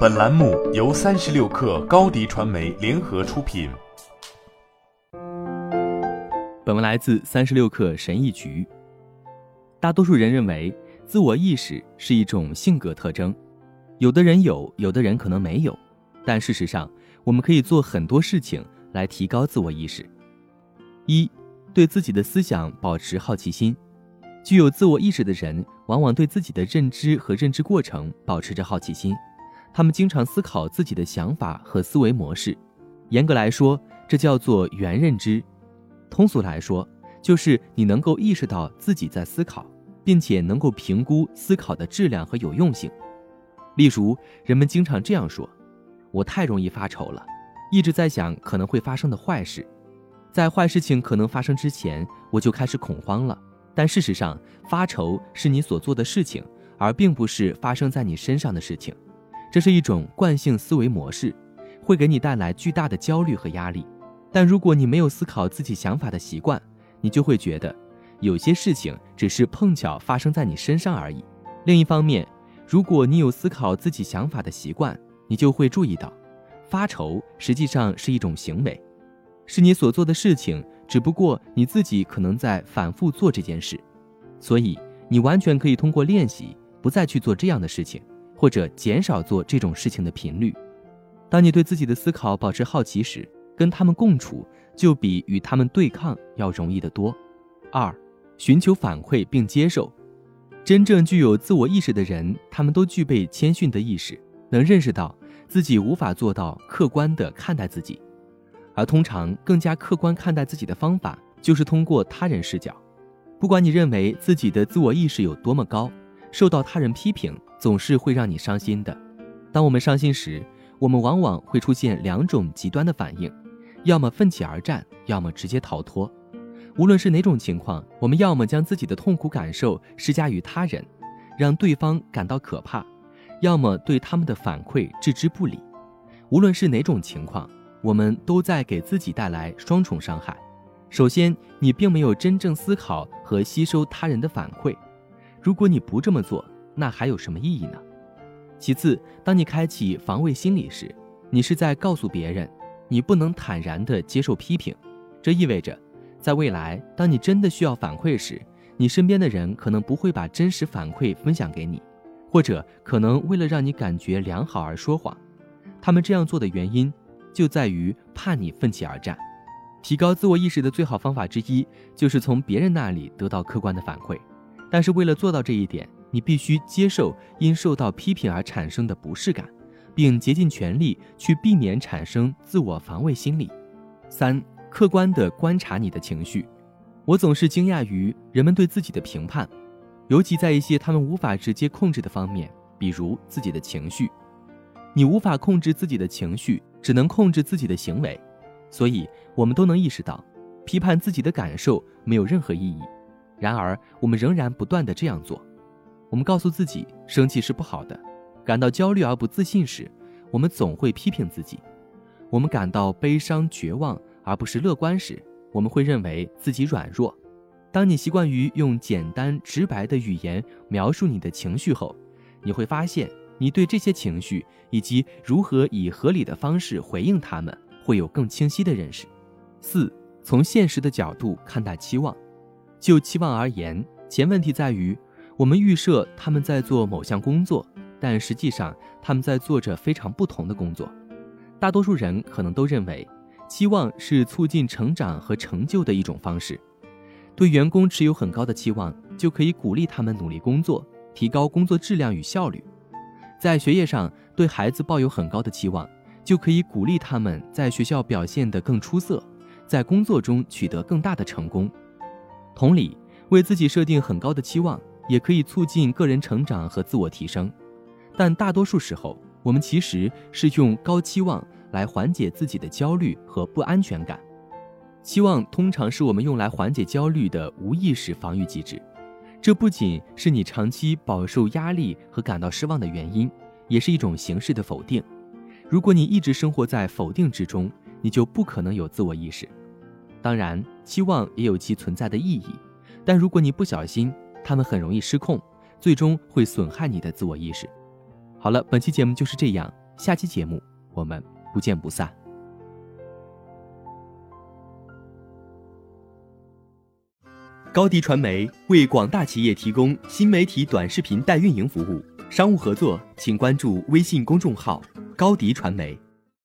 本栏目由三十六氪高低传媒联合出品。本文来自三十六氪神译局。大多数人认为，自我意识是一种性格特征，有的人有，有的人可能没有。但事实上，我们可以做很多事情来提高自我意识。一，对自己的思想保持好奇心。具有自我意识的人，往往对自己的认知和认知过程保持着好奇心。他们经常思考自己的想法和思维模式。严格来说，这叫做原认知。通俗来说，就是你能够意识到自己在思考，并且能够评估思考的质量和有用性。例如，人们经常这样说：“我太容易发愁了，一直在想可能会发生的坏事，在坏事情可能发生之前，我就开始恐慌了。”但事实上，发愁是你所做的事情，而并不是发生在你身上的事情。这是一种惯性思维模式，会给你带来巨大的焦虑和压力。但如果你没有思考自己想法的习惯，你就会觉得有些事情只是碰巧发生在你身上而已。另一方面，如果你有思考自己想法的习惯，你就会注意到，发愁实际上是一种行为，是你所做的事情。只不过你自己可能在反复做这件事，所以你完全可以通过练习不再去做这样的事情，或者减少做这种事情的频率。当你对自己的思考保持好奇时，跟他们共处就比与他们对抗要容易得多。二，寻求反馈并接受。真正具有自我意识的人，他们都具备谦逊的意识，能认识到自己无法做到客观地看待自己。而通常更加客观看待自己的方法，就是通过他人视角。不管你认为自己的自我意识有多么高，受到他人批评总是会让你伤心的。当我们伤心时，我们往往会出现两种极端的反应：要么奋起而战，要么直接逃脱。无论是哪种情况，我们要么将自己的痛苦感受施加于他人，让对方感到可怕；要么对他们的反馈置之不理。无论是哪种情况。我们都在给自己带来双重伤害。首先，你并没有真正思考和吸收他人的反馈。如果你不这么做，那还有什么意义呢？其次，当你开启防卫心理时，你是在告诉别人，你不能坦然地接受批评。这意味着，在未来，当你真的需要反馈时，你身边的人可能不会把真实反馈分享给你，或者可能为了让你感觉良好而说谎。他们这样做的原因。就在于怕你奋起而战。提高自我意识的最好方法之一，就是从别人那里得到客观的反馈。但是为了做到这一点，你必须接受因受到批评而产生的不适感，并竭尽全力去避免产生自我防卫心理。三、客观地观察你的情绪。我总是惊讶于人们对自己的评判，尤其在一些他们无法直接控制的方面，比如自己的情绪。你无法控制自己的情绪。只能控制自己的行为，所以我们都能意识到，批判自己的感受没有任何意义。然而，我们仍然不断地这样做。我们告诉自己，生气是不好的；感到焦虑而不自信时，我们总会批评自己；我们感到悲伤、绝望而不是乐观时，我们会认为自己软弱。当你习惯于用简单直白的语言描述你的情绪后，你会发现。你对这些情绪以及如何以合理的方式回应他们，会有更清晰的认识。四，从现实的角度看待期望。就期望而言，前问题在于，我们预设他们在做某项工作，但实际上他们在做着非常不同的工作。大多数人可能都认为，期望是促进成长和成就的一种方式。对员工持有很高的期望，就可以鼓励他们努力工作，提高工作质量与效率。在学业上对孩子抱有很高的期望，就可以鼓励他们在学校表现得更出色，在工作中取得更大的成功。同理，为自己设定很高的期望，也可以促进个人成长和自我提升。但大多数时候，我们其实是用高期望来缓解自己的焦虑和不安全感。期望通常是我们用来缓解焦虑的无意识防御机制。这不仅是你长期饱受压力和感到失望的原因，也是一种形式的否定。如果你一直生活在否定之中，你就不可能有自我意识。当然，期望也有其存在的意义，但如果你不小心，他们很容易失控，最终会损害你的自我意识。好了，本期节目就是这样，下期节目我们不见不散。高迪传媒为广大企业提供新媒体短视频代运营服务，商务合作请关注微信公众号“高迪传媒”。